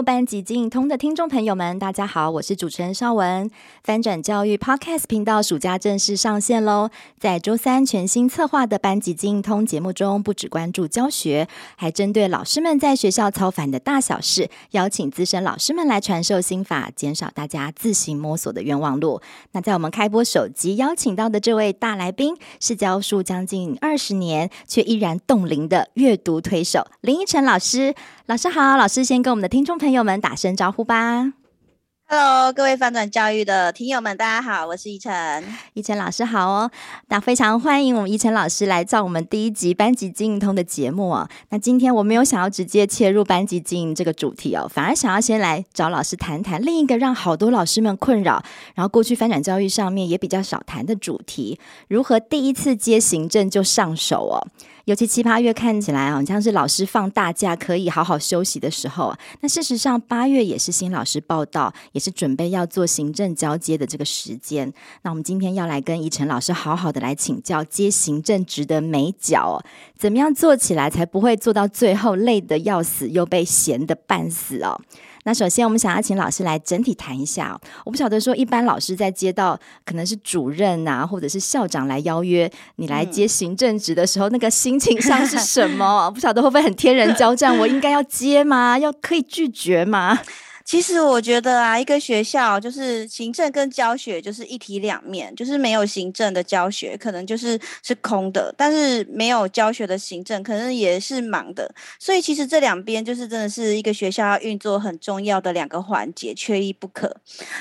班级经营通的听众朋友们，大家好，我是主持人邵文。翻转教育 Podcast 频道暑假正式上线喽！在周三全新策划的班级经营通节目中，不只关注教学，还针对老师们在学校操烦的大小事，邀请资深老师们来传授心法，减少大家自行摸索的冤枉路。那在我们开播首集邀请到的这位大来宾，是教书将近二十年却依然冻龄的阅读推手林依晨老师。老师好，老师先跟我们的听众朋友们打声招呼吧。Hello，各位翻转教育的听友们，大家好，我是依晨。依晨老师好哦，那非常欢迎我们依晨老师来到我们第一集班级经营通的节目哦。那今天我没有想要直接切入班级经营这个主题哦，反而想要先来找老师谈谈另一个让好多老师们困扰，然后过去翻转教育上面也比较少谈的主题，如何第一次接行政就上手哦。尤其七八月看起来好像是老师放大假可以好好休息的时候。那事实上八月也是新老师报道，也是准备要做行政交接的这个时间。那我们今天要来跟依晨老师好好的来请教接行政职的美角，怎么样做起来才不会做到最后累得要死，又被闲得半死哦。那首先，我们想要请老师来整体谈一下。我不晓得说，一般老师在接到可能是主任啊，或者是校长来邀约你来接行政职的时候，那个心情上是什么？不晓得会不会很天人交战？我应该要接吗？要可以拒绝吗？其实我觉得啊，一个学校就是行政跟教学就是一体两面，就是没有行政的教学可能就是是空的，但是没有教学的行政可能也是忙的。所以其实这两边就是真的是一个学校要运作很重要的两个环节，缺一不可。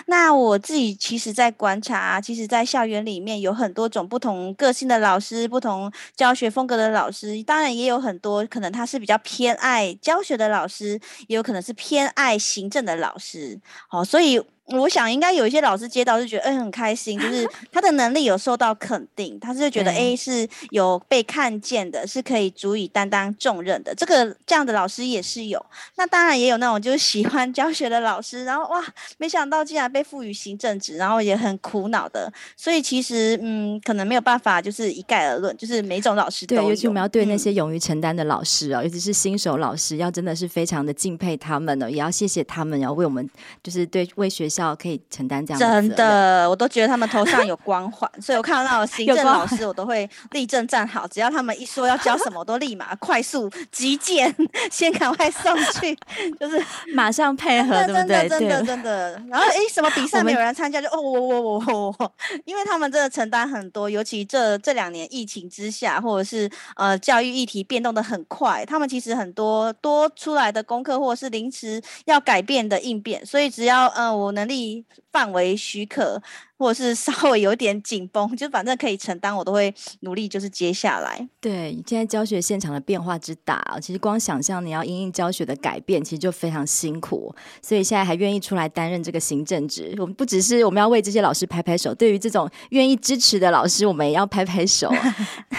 那我自己其实在观察，其实在校园里面有很多种不同个性的老师，不同教学风格的老师，当然也有很多可能他是比较偏爱教学的老师，也有可能是偏爱行政的。老师，好，所以。我想应该有一些老师接到就觉得，嗯、欸，很开心，就 是他的能力有受到肯定，他是觉得，哎、欸，是有被看见的，是可以足以担当重任的。这个这样的老师也是有。那当然也有那种就是喜欢教学的老师，然后哇，没想到竟然被赋予行政职，然后也很苦恼的。所以其实，嗯，可能没有办法就是一概而论，就是每种老师都有。对，尤其我们要对那些勇于承担的老师啊、哦，嗯、尤其是新手老师，要真的是非常的敬佩他们呢，也要谢谢他们，要为我们就是对为学校。可以承担这样的真的，我都觉得他们头上有光环，所以我看到行政老师，我都会立正站好。只要他们一说要教什么，我都立马 快速急件，先赶快送去，就是 马上配合，对不对？真的真的。然后哎，什么比赛没有人参加，就哦我我我我我，因为他们真的承担很多，尤其这这两年疫情之下，或者是呃教育议题变动的很快，他们其实很多多出来的功课，或者是临时要改变的应变，所以只要呃我能能力。范围许可，或者是稍微有点紧绷，就反正可以承担，我都会努力，就是接下来。对，现在教学现场的变化之大，其实光想象你要因应教学的改变，其实就非常辛苦。所以现在还愿意出来担任这个行政职，我们不只是我们要为这些老师拍拍手，对于这种愿意支持的老师，我们也要拍拍手。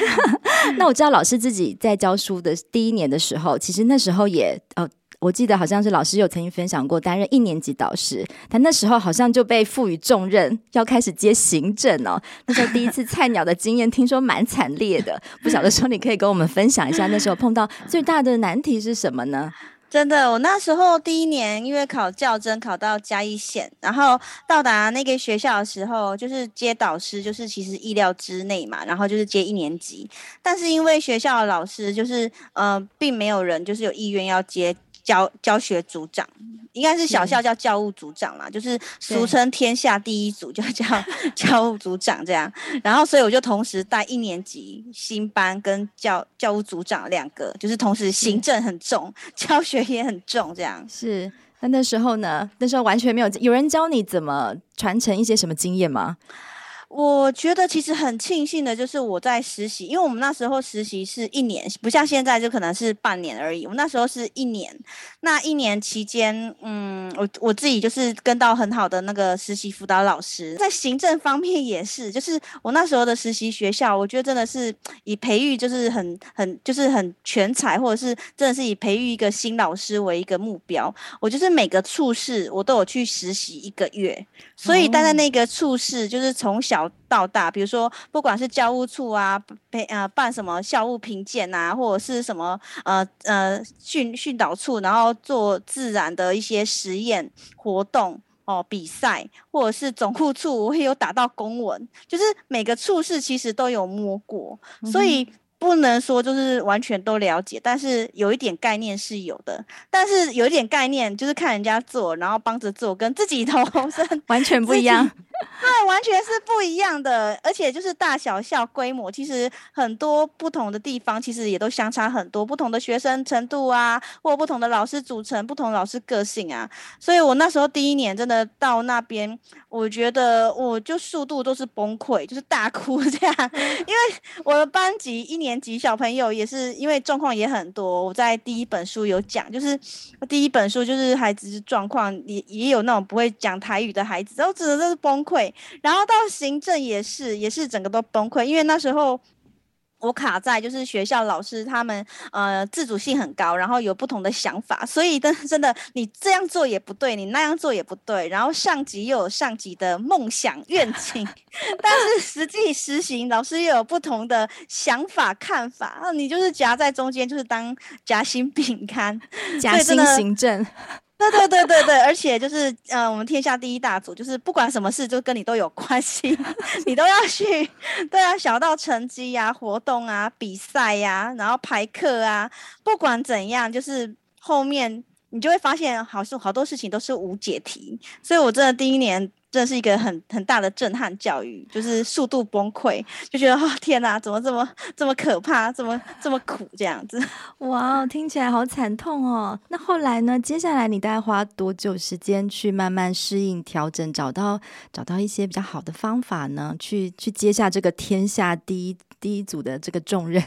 那我知道老师自己在教书的第一年的时候，其实那时候也呃。我记得好像是老师有曾经分享过，担任一年级导师，但那时候好像就被赋予重任，要开始接行政哦。那时候第一次菜鸟的经验，听说蛮惨烈的。不晓得说你可以跟我们分享一下，那时候碰到最大的难题是什么呢？真的，我那时候第一年因为考教甄考到嘉义县，然后到达那个学校的时候，就是接导师，就是其实意料之内嘛，然后就是接一年级，但是因为学校的老师就是呃，并没有人就是有意愿要接。教教学组长应该是小校叫教务组长啦，是就是俗称天下第一组，就叫教务组长这样。然后，所以我就同时带一年级新班跟教教务组长两个，就是同时行政很重，教学也很重这样。是，那那时候呢？那时候完全没有有人教你怎么传承一些什么经验吗？我觉得其实很庆幸的，就是我在实习，因为我们那时候实习是一年，不像现在就可能是半年而已。我们那时候是一年，那一年期间，嗯，我我自己就是跟到很好的那个实习辅导老师，在行政方面也是，就是我那时候的实习学校，我觉得真的是以培育就是很很就是很全才，或者是真的是以培育一个新老师为一个目标。我就是每个处室我都有去实习一个月，所以待在那个处室就是从小。到大，比如说不管是教务处啊，培呃办什么校务评鉴啊，或者是什么呃呃训训导处，然后做自然的一些实验活动哦，比赛，或者是总务处，我也有打到公文，就是每个处室其实都有摸过，所以。嗯不能说就是完全都了解，但是有一点概念是有的。但是有一点概念就是看人家做，然后帮着做，跟自己投身 完全不一样。对，完全是不一样的。而且就是大小校规模，其实很多不同的地方，其实也都相差很多。不同的学生程度啊，或不同的老师组成，不同的老师个性啊。所以我那时候第一年真的到那边，我觉得我就速度都是崩溃，就是大哭这样，因为我的班级一年。级小朋友也是因为状况也很多，我在第一本书有讲，就是第一本书就是孩子状况也也有那种不会讲台语的孩子，然后真的都是崩溃，然后到行政也是也是整个都崩溃，因为那时候。我卡在就是学校老师他们呃自主性很高，然后有不同的想法，所以真 真的你这样做也不对，你那样做也不对，然后上级又有上级的梦想愿景，但是实际实行老师又有不同的想法看法，那你就是夹在中间，就是当夹心饼干，夹心行政。对对对对对，而且就是呃，我们天下第一大组，就是不管什么事，就跟你都有关系，你都要去。对啊，小到成绩呀、啊、活动啊、比赛呀、然后排课啊，不管怎样，就是后面你就会发现，好像好多事情都是无解题。所以我真的第一年。这是一个很很大的震撼教育，就是速度崩溃，就觉得哦天哪，怎么这么这么可怕，这么这么苦这样子？哇，听起来好惨痛哦。那后来呢？接下来你大概花多久时间去慢慢适应、调整，找到找到一些比较好的方法呢？去去接下这个天下第一第一组的这个重任。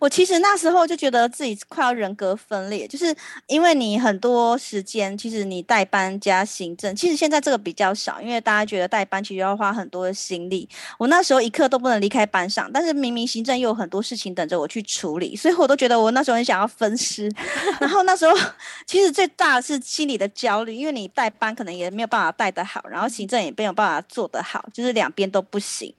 我其实那时候就觉得自己快要人格分裂，就是因为你很多时间，其实你带班加行政，其实现在这个比较少，因为大家觉得带班其实要花很多的心力。我那时候一刻都不能离开班上，但是明明行政又有很多事情等着我去处理，所以我都觉得我那时候很想要分尸。然后那时候其实最大的是心理的焦虑，因为你带班可能也没有办法带得好，然后行政也没有办法做得好，就是两边都不行。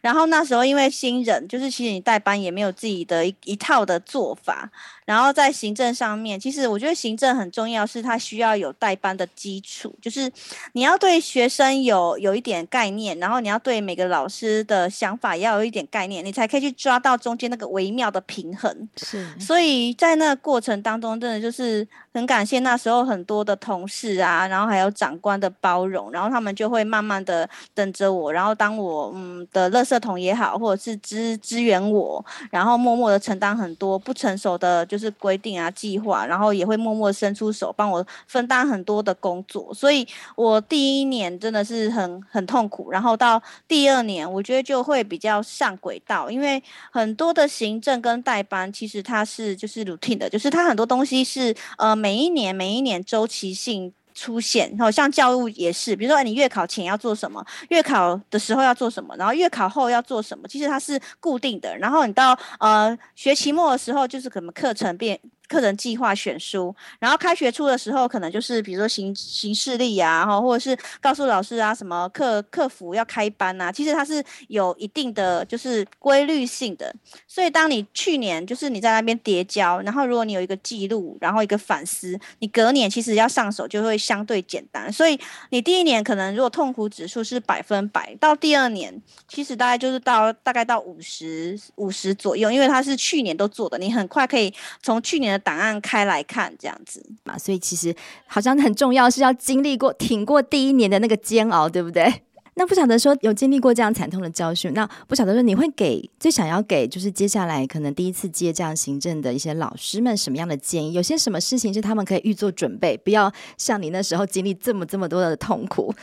然后那时候因为新人，就是其实你带班也没有自己的一一套的做法。然后在行政上面，其实我觉得行政很重要，是它需要有代班的基础，就是你要对学生有有一点概念，然后你要对每个老师的想法要有一点概念，你才可以去抓到中间那个微妙的平衡。是，所以在那个过程当中，真的就是很感谢那时候很多的同事啊，然后还有长官的包容，然后他们就会慢慢的等着我，然后当我嗯的垃圾桶也好，或者是支支援我，然后默默的承担很多不成熟的就是。是规定啊，计划，然后也会默默伸出手帮我分担很多的工作，所以我第一年真的是很很痛苦，然后到第二年，我觉得就会比较上轨道，因为很多的行政跟代班，其实它是就是 routine 的，就是它很多东西是呃每一年每一年周期性出现，然后像教务也是，比如说你月考前要做什么，月考的时候要做什么，然后月考后要做什么，其实它是固定的。然后你到呃学期末的时候，就是可能课程变。课程计划选书，然后开学初的时候，可能就是比如说行行事历啊，哈，或者是告诉老师啊，什么客客服要开班啊，其实它是有一定的就是规律性的。所以当你去年就是你在那边叠交，然后如果你有一个记录，然后一个反思，你隔年其实要上手就会相对简单。所以你第一年可能如果痛苦指数是百分百，到第二年其实大概就是到大概到五十五十左右，因为它是去年都做的，你很快可以从去年的。档案开来看，这样子嘛，所以其实好像很重要，是要经历过、挺过第一年的那个煎熬，对不对？那不晓得说有经历过这样惨痛的教训，那不晓得说你会给最想要给，就是接下来可能第一次接这样行政的一些老师们什么样的建议？有些什么事情是他们可以预做准备，不要像你那时候经历这么这么多的痛苦？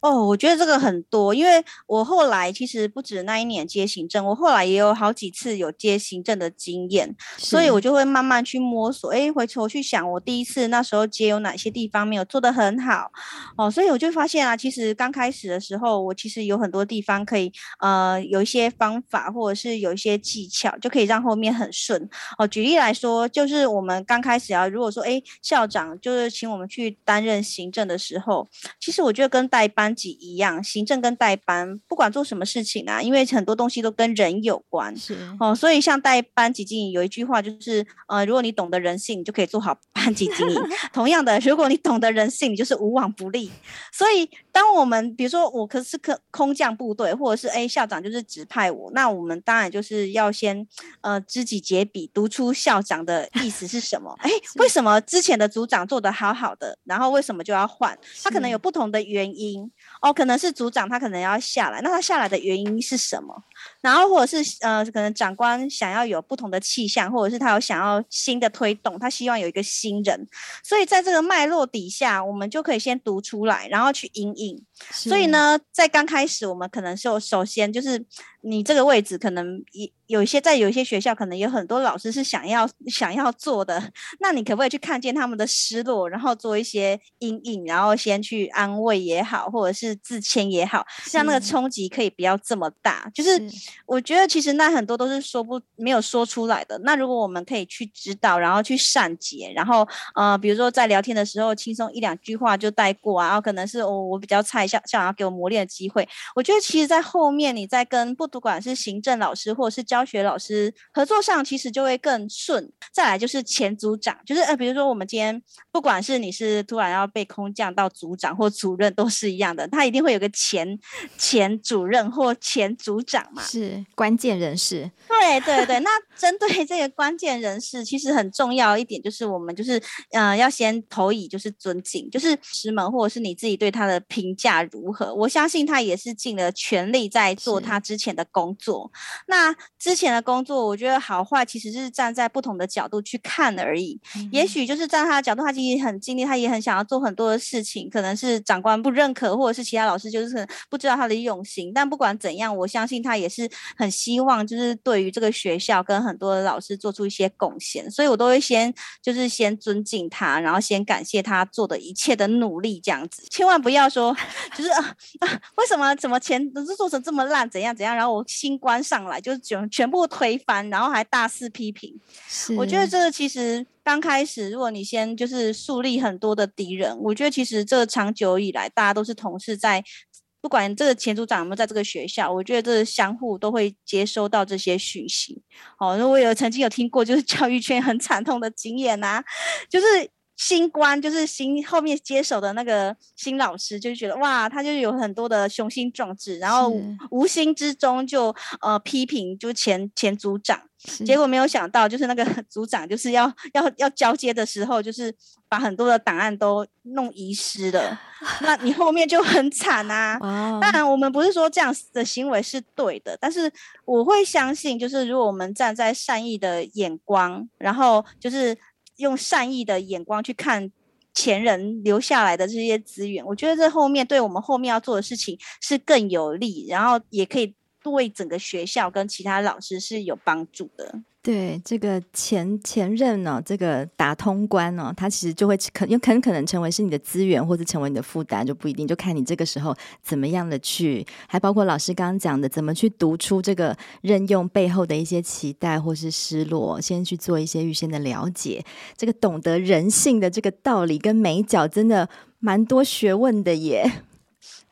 哦，我觉得这个很多，因为我后来其实不止那一年接行政，我后来也有好几次有接行政的经验，所以我就会慢慢去摸索。哎，回头去想，我第一次那时候接有哪些地方没有做得很好，哦，所以我就发现啊，其实刚开始的时候，我其实有很多地方可以，呃，有一些方法或者是有一些技巧，就可以让后面很顺。哦，举例来说，就是我们刚开始啊，如果说哎，校长就是请我们去担任行政的时候，其实我觉得跟带班。班级一样，行政跟代班，不管做什么事情啊，因为很多东西都跟人有关，是哦，所以像代班级经营有一句话就是，呃，如果你懂得人性，你就可以做好班级经营。同样的，如果你懂得人性，你就是无往不利。所以，当我们比如说我可是空空降部队，或者是哎校长就是指派我，那我们当然就是要先呃知己解彼，读出校长的意思是什么？哎，为什么之前的组长做得好好的，然后为什么就要换？他可能有不同的原因。哦，可能是组长他可能要下来，那他下来的原因是什么？然后或者是呃，可能长官想要有不同的气象，或者是他有想要新的推动，他希望有一个新人，所以在这个脉络底下，我们就可以先读出来，然后去引引。所以呢，在刚开始，我们可能就首先就是你这个位置可能一。有一些在有一些学校，可能有很多老师是想要想要做的，那你可不可以去看见他们的失落，然后做一些阴影，然后先去安慰也好，或者是自谦也好，让那个冲击可以不要这么大。就是我觉得其实那很多都是说不没有说出来的。那如果我们可以去指导，然后去善解，然后呃，比如说在聊天的时候轻松一两句话就带过啊，然后可能是我、哦、我比较菜，想想要给我磨练的机会。我觉得其实，在后面你在跟不不管是行政老师或者是教学老师合作上其实就会更顺。再来就是前组长，就是呃，比如说我们今天不管是你是突然要被空降到组长或主任，都是一样的，他一定会有个前前主任或前组长嘛，是关键人士。对对对，那 针对这个关键人士，其实很重要一点就是我们就是嗯、呃，要先投以就是尊敬，就是师门或者是你自己对他的评价如何？我相信他也是尽了全力在做他之前的工作。那之前的工作，我觉得好坏其实是站在不同的角度去看而已。嗯、也许就是站在他的角度，他其实很尽力，他也很想要做很多的事情。可能是长官不认可，或者是其他老师就是不知道他的用心。但不管怎样，我相信他也是很希望，就是对于这个学校跟很多的老师做出一些贡献。所以我都会先就是先尊敬他，然后先感谢他做的一切的努力，这样子。千万不要说就是啊啊，为什么怎么钱都是做成这么烂，怎样怎样，然后我新官上来就是全。全部推翻，然后还大肆批评。我觉得这个其实刚开始，如果你先就是树立很多的敌人，我觉得其实这长久以来，大家都是同事在，不管这个前组长有没有在这个学校，我觉得这相互都会接收到这些讯息。哦，那我有曾经有听过，就是教育圈很惨痛的经验啊，就是。新官就是新后面接手的那个新老师，就觉得哇，他就有很多的雄心壮志，然后无心之中就呃批评就前前组长，结果没有想到就是那个 组长就是要要要交接的时候，就是把很多的档案都弄遗失了，那你后面就很惨啊。当然我们不是说这样的行为是对的，但是我会相信，就是如果我们站在善意的眼光，然后就是。用善意的眼光去看前人留下来的这些资源，我觉得这后面对我们后面要做的事情是更有利，然后也可以对整个学校跟其他老师是有帮助的。对这个前前任呢、哦，这个打通关呢、哦，他其实就会可有很可能成为是你的资源，或者成为你的负担，就不一定，就看你这个时候怎么样的去，还包括老师刚刚讲的，怎么去读出这个任用背后的一些期待或是失落，先去做一些预先的了解，这个懂得人性的这个道理跟眉角，真的蛮多学问的耶。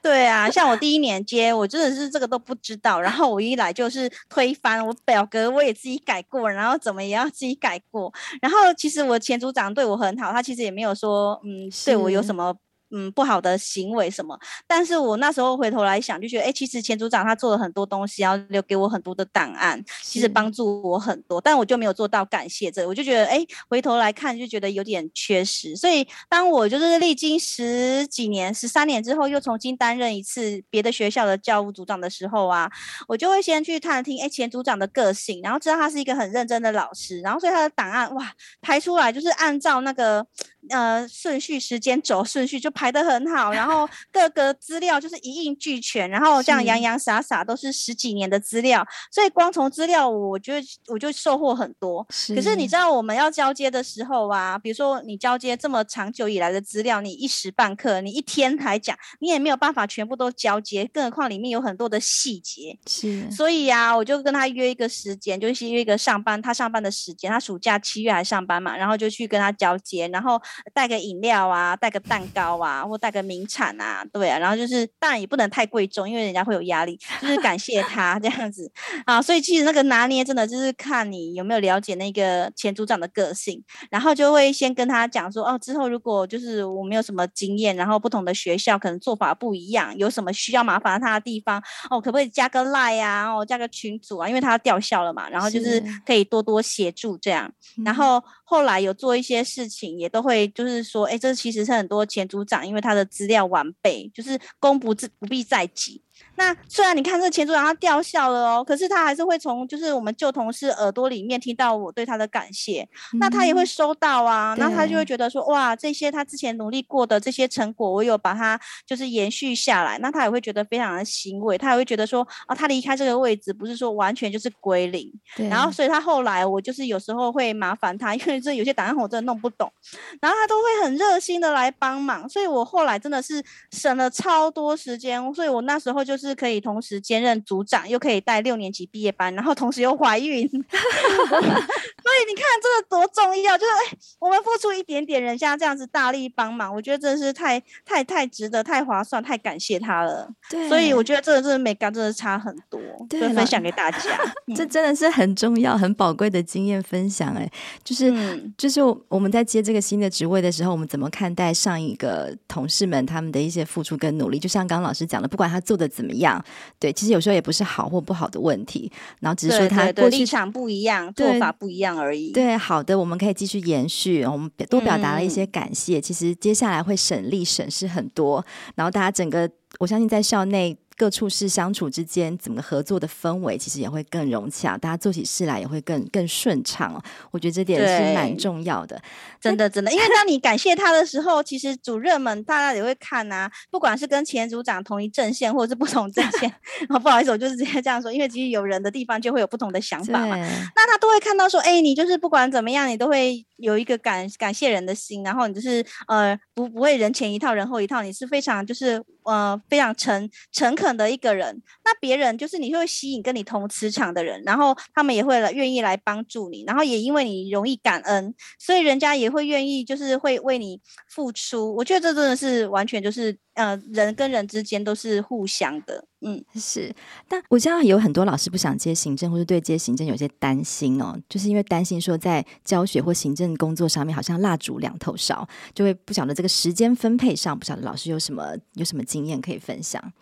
对啊，像我第一年接，我真的是这个都不知道。然后我一来就是推翻我表格，我也自己改过，然后怎么也要自己改过。然后其实我前组长对我很好，他其实也没有说嗯对我有什么。嗯，不好的行为什么？但是我那时候回头来想，就觉得，哎，其实前组长他做了很多东西，然后留给我很多的档案，其实帮助我很多，但我就没有做到感谢这个，我就觉得，哎，回头来看就觉得有点缺失。所以，当我就是历经十几年、十三年之后，又重新担任一次别的学校的教务组长的时候啊，我就会先去探听，哎，前组长的个性，然后知道他是一个很认真的老师，然后所以他的档案哇，排出来就是按照那个。呃顺序时间轴顺序就排得很好，然后 各个资料就是一应俱全，然后这样洋洋洒洒都是十几年的资料，所以光从资料我觉得我就收获很多。是可是你知道我们要交接的时候啊，比如说你交接这么长久以来的资料，你一时半刻，你一天来讲，你也没有办法全部都交接，更何况里面有很多的细节。是，所以啊，我就跟他约一个时间，就是约一个上班他上班的时间，他暑假七月还上班嘛，然后就去跟他交接，然后带个饮料啊，带个蛋糕啊，或带个名产啊，对啊，然后就是当然也不能太贵重，因为人家会有压力，就是感谢他 这样子。啊。所以其实那个拿捏真的就是看你有没有了解那个前组长的个性，然后就会先跟他讲说，哦，之后如果就是我没有什么经验，然后不同的学校可能做法不一样，有什么需要麻烦他的地方，哦，可不可以加个 line 啊，哦，加个群组啊，因为他要调校了嘛，然后就是可以多多协助这样，然后后来有做一些事情，也都会就是说，哎，这其实是很多前组长，因为他的资料完备，就是功不自不必在己。那虽然你看这个前组长他调校了哦，可是他还是会从就是我们旧同事耳朵里面听到我对他的感谢，嗯、那他也会收到啊，那他就会觉得说哇，这些他之前努力过的这些成果，我有把它就是延续下来，那他也会觉得非常的欣慰，他也会觉得说啊，他离开这个位置不是说完全就是归零，对。然后所以他后来我就是有时候会麻烦他，因为这有些档案我真的弄不懂，然后他都会很热心的来帮忙，所以我后来真的是省了超多时间，所以我那时候就是。可以同时兼任组长，又可以带六年级毕业班，然后同时又怀孕，以你看这个多重要！就是哎，我们付出一点点，人家这样子大力帮忙，我觉得真的是太太太值得，太划算，太感谢他了。对，所以我觉得这个真的美感真的差很多，对，分享给大家。这真的是很重要、很宝贵的经验分享。哎，就是、嗯、就是我们在接这个新的职位的时候，我们怎么看待上一个同事们他们的一些付出跟努力？就像刚刚老师讲的，不管他做的怎么样。样对，其实有时候也不是好或不好的问题，然后只是说他过去立场不一样，做法不一样而已。对，好的，我们可以继续延续。我们多表达了一些感谢，嗯、其实接下来会省力省事很多。然后大家整个，我相信在校内。各处室相处之间，怎么合作的氛围其实也会更融洽，大家做起事来也会更更顺畅。我觉得这点是蛮重要的，真的真的。因为当你感谢他的时候，其实主任们大家也会看啊，不管是跟前组长同一阵线，或者是不同阵线。哦，不好意思，我就是直接这样说，因为其实有人的地方就会有不同的想法嘛。那他都会看到说，哎，你就是不管怎么样，你都会有一个感感谢人的心，然后你就是呃不不会人前一套人后一套，你是非常就是呃非常诚诚恳。的一个人，那别人就是你会吸引跟你同磁场的人，然后他们也会来愿意来帮助你，然后也因为你容易感恩，所以人家也会愿意就是会为你付出。我觉得这真的是完全就是呃人跟人之间都是互相的，嗯，是。但我知道有很多老师不想接行政，或者对接行政有些担心哦，就是因为担心说在教学或行政工作上面好像蜡烛两头烧，就会不晓得这个时间分配上，不晓得老师有什么有什么经验可以分享。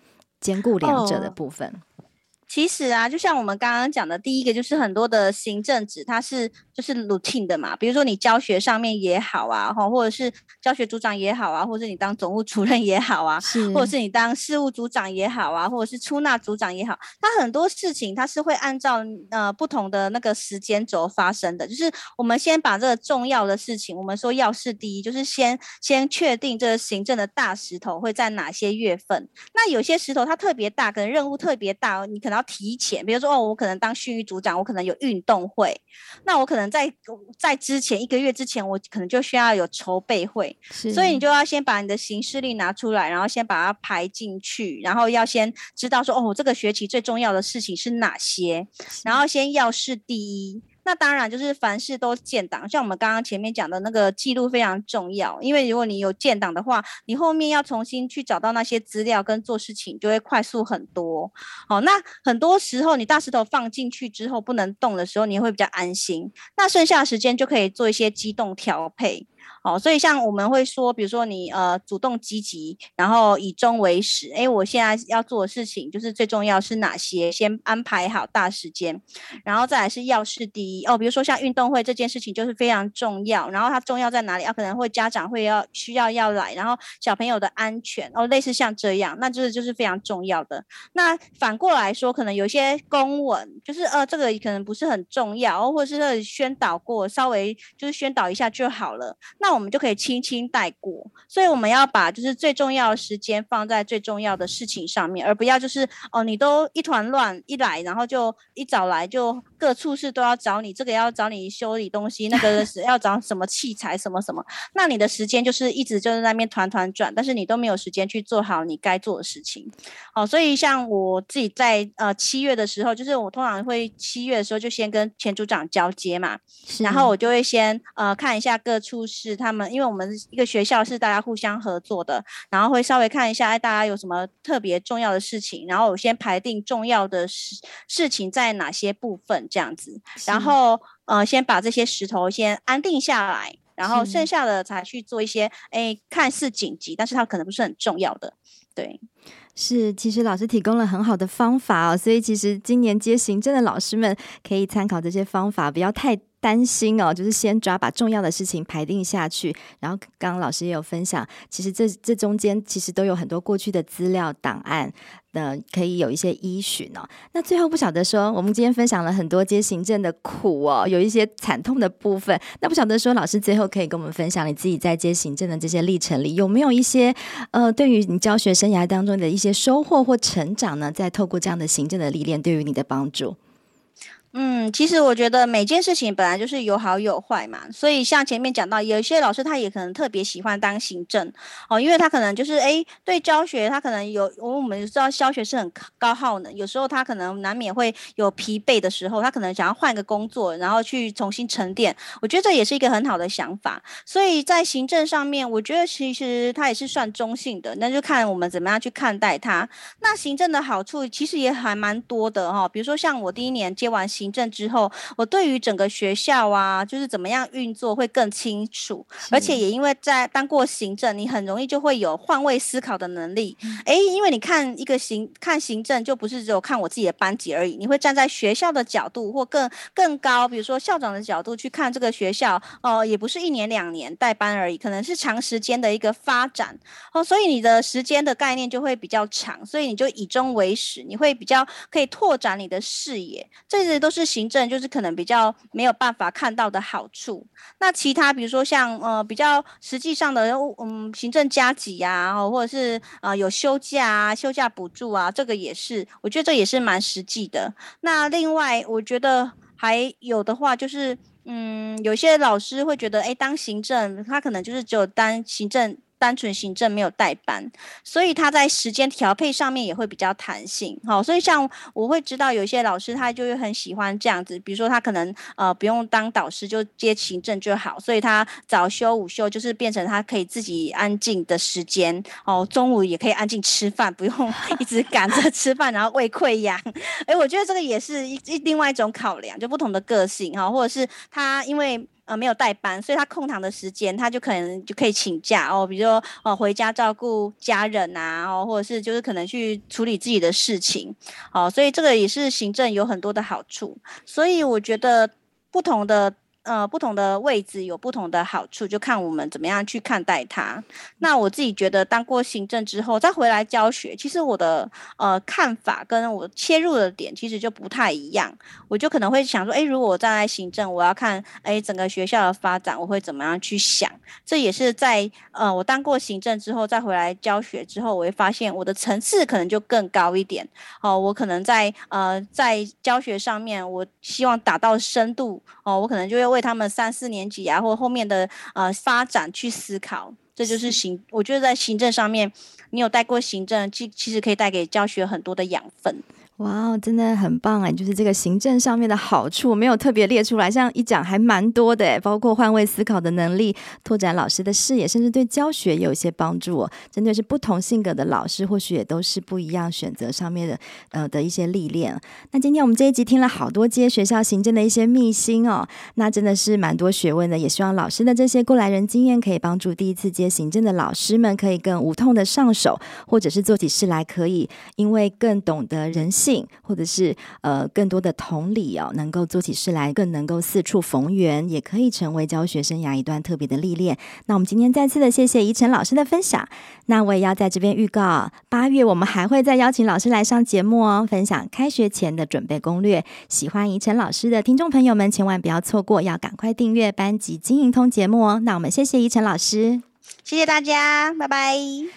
兼顾两者的部分。Oh. 其实啊，就像我们刚刚讲的，第一个就是很多的行政职，它是就是 routine 的嘛。比如说你教学上面也好啊，哈，或者是教学组长也好啊，或者是你当总务主任也好啊，是或者是你当事务组长也好啊，或者是出纳组长也好，它很多事情它是会按照呃不同的那个时间轴发生的。就是我们先把这个重要的事情，我们说要事第一，就是先先确定这个行政的大石头会在哪些月份。那有些石头它特别大，可能任务特别大，你可能。要提前，比如说哦，我可能当训育组长，我可能有运动会，那我可能在在之前一个月之前，我可能就需要有筹备会，所以你就要先把你的行事历拿出来，然后先把它排进去，然后要先知道说哦，这个学期最重要的事情是哪些，然后先要事第一。那当然就是凡事都建档，像我们刚刚前面讲的那个记录非常重要，因为如果你有建档的话，你后面要重新去找到那些资料跟做事情就会快速很多。好，那很多时候你大石头放进去之后不能动的时候，你会比较安心，那剩下的时间就可以做一些机动调配。好，所以像我们会说，比如说你呃主动积极，然后以终为始。诶，我现在要做的事情就是最重要是哪些？先安排好大时间，然后再来是要事第一哦。比如说像运动会这件事情就是非常重要，然后它重要在哪里？啊，可能会家长会要需要要来，然后小朋友的安全哦，类似像这样，那就是就是非常重要的。那反过来说，可能有些公文就是呃这个可能不是很重要，或者是宣导过，稍微就是宣导一下就好了。那我们就可以轻轻带过。所以我们要把就是最重要的时间放在最重要的事情上面，而不要就是哦，你都一团乱一来，然后就一早来就各处室都要找你，这个要找你修理东西，那个是要找什么器材什么什么，那你的时间就是一直就在那边团团转，但是你都没有时间去做好你该做的事情。哦，所以像我自己在呃七月的时候，就是我通常会七月的时候就先跟前组长交接嘛，然后我就会先呃看一下各处室他们，因为我们一个学校是大家。互相合作的，然后会稍微看一下，哎，大家有什么特别重要的事情，然后我先排定重要的事事情在哪些部分，这样子，然后呃，先把这些石头先安定下来，然后剩下的才去做一些，哎，看似紧急，但是它可能不是很重要的，对。是，其实老师提供了很好的方法哦，所以其实今年接行政的老师们可以参考这些方法，不要太担心哦，就是先抓把重要的事情排定下去，然后刚刚老师也有分享，其实这这中间其实都有很多过去的资料档案，呃，可以有一些依循哦。那最后不晓得说，我们今天分享了很多接行政的苦哦，有一些惨痛的部分，那不晓得说老师最后可以跟我们分享你自己在接行政的这些历程里，有没有一些呃，对于你教学生涯当中的一些收获或成长呢？在透过这样的行政的历练，对于你的帮助。嗯，其实我觉得每件事情本来就是有好有坏嘛，所以像前面讲到，有一些老师他也可能特别喜欢当行政哦，因为他可能就是诶对教学他可能有，我们知道教学是很高耗能，有时候他可能难免会有疲惫的时候，他可能想要换个工作，然后去重新沉淀。我觉得这也是一个很好的想法，所以在行政上面，我觉得其实他也是算中性的，那就看我们怎么样去看待它。那行政的好处其实也还蛮多的哈，比如说像我第一年接完行。行政之后，我对于整个学校啊，就是怎么样运作会更清楚，而且也因为在当过行政，你很容易就会有换位思考的能力。诶，因为你看一个行看行政，就不是只有看我自己的班级而已，你会站在学校的角度或更更高，比如说校长的角度去看这个学校哦，也不是一年两年带班而已，可能是长时间的一个发展。哦，所以你的时间的概念就会比较长，所以你就以终为始，你会比较可以拓展你的视野，这些都是。行政，就是可能比较没有办法看到的好处。那其他比如说像呃比较实际上的嗯行政加给呀、或者是呃有休假啊、休假补助啊，这个也是我觉得这也是蛮实际的。那另外我觉得还有的话就是嗯有些老师会觉得哎当行政他可能就是只有当行政。单纯行政没有带班，所以他在时间调配上面也会比较弹性。好，所以像我会知道有一些老师他就会很喜欢这样子，比如说他可能呃不用当导师就接行政就好，所以他早休午休就是变成他可以自己安静的时间哦，中午也可以安静吃饭，不用一直赶着吃饭，然后胃溃疡。哎，我觉得这个也是一一另外一种考量，就不同的个性哈，或者是他因为。呃，没有带班，所以他空堂的时间，他就可能就可以请假哦，比如说哦，回家照顾家人啊，哦，或者是就是可能去处理自己的事情，哦，所以这个也是行政有很多的好处，所以我觉得不同的。呃，不同的位置有不同的好处，就看我们怎么样去看待它。那我自己觉得，当过行政之后再回来教学，其实我的呃看法跟我切入的点其实就不太一样。我就可能会想说，诶，如果我站在行政，我要看诶整个学校的发展，我会怎么样去想？这也是在呃我当过行政之后再回来教学之后，我会发现我的层次可能就更高一点。哦，我可能在呃在教学上面，我希望达到深度哦，我可能就会。为他们三四年级啊，或后面的呃发展去思考，这就是行。我觉得在行政上面，你有带过行政，其其实可以带给教学很多的养分。哇哦，真的很棒哎！就是这个行政上面的好处没有特别列出来，像一讲还蛮多的哎，包括换位思考的能力、拓展老师的视野，甚至对教学有一些帮助哦。针对是不同性格的老师，或许也都是不一样选择上面的呃的一些历练。那今天我们这一集听了好多接学校行政的一些秘辛哦，那真的是蛮多学问的。也希望老师的这些过来人经验可以帮助第一次接行政的老师们，可以更无痛的上手，或者是做起事来可以因为更懂得人性。性，或者是呃更多的同理哦，能够做起事来更能够四处逢源，也可以成为教学生涯一段特别的历练。那我们今天再次的谢谢怡晨老师的分享。那我也要在这边预告，八月我们还会再邀请老师来上节目哦，分享开学前的准备攻略。喜欢怡晨老师的听众朋友们，千万不要错过，要赶快订阅班级经营通节目哦。那我们谢谢怡晨老师。谢谢大家，拜拜。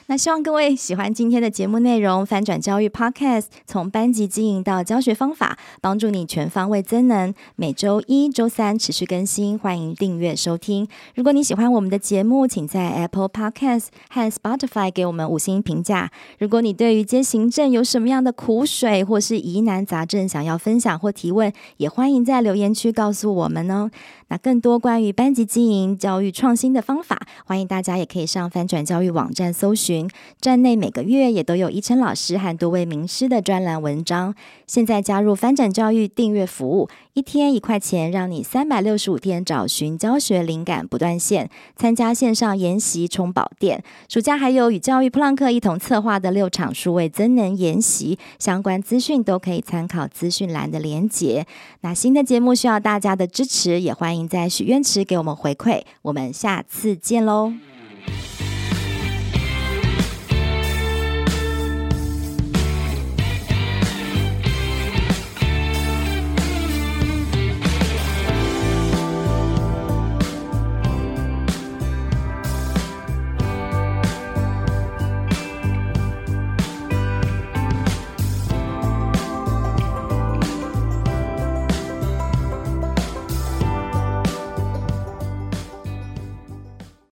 那希望各位喜欢今天的节目内容，翻转教育 Podcast 从班级经营到教学方法，帮助你全方位增能。每周一、周三持续更新，欢迎订阅收听。如果你喜欢我们的节目，请在 Apple Podcast 和 Spotify 给我们五星评价。如果你对于接行政有什么样的苦水或是疑难杂症想要分享或提问，也欢迎在留言区告诉我们哦。那更多关于班级经营、教育创新的方法，欢迎大家也可以上翻转教育网站搜寻。站内每个月也都有怡辰老师和多位名师的专栏文章。现在加入翻转教育订阅服务，一天一块钱，让你三百六十五天找寻教学灵感不断线。参加线上研习充宝店，暑假还有与教育普朗克一同策划的六场数位增能研习，相关资讯都可以参考资讯栏的连结。那新的节目需要大家的支持，也欢迎您。在许愿池给我们回馈，我们下次见喽。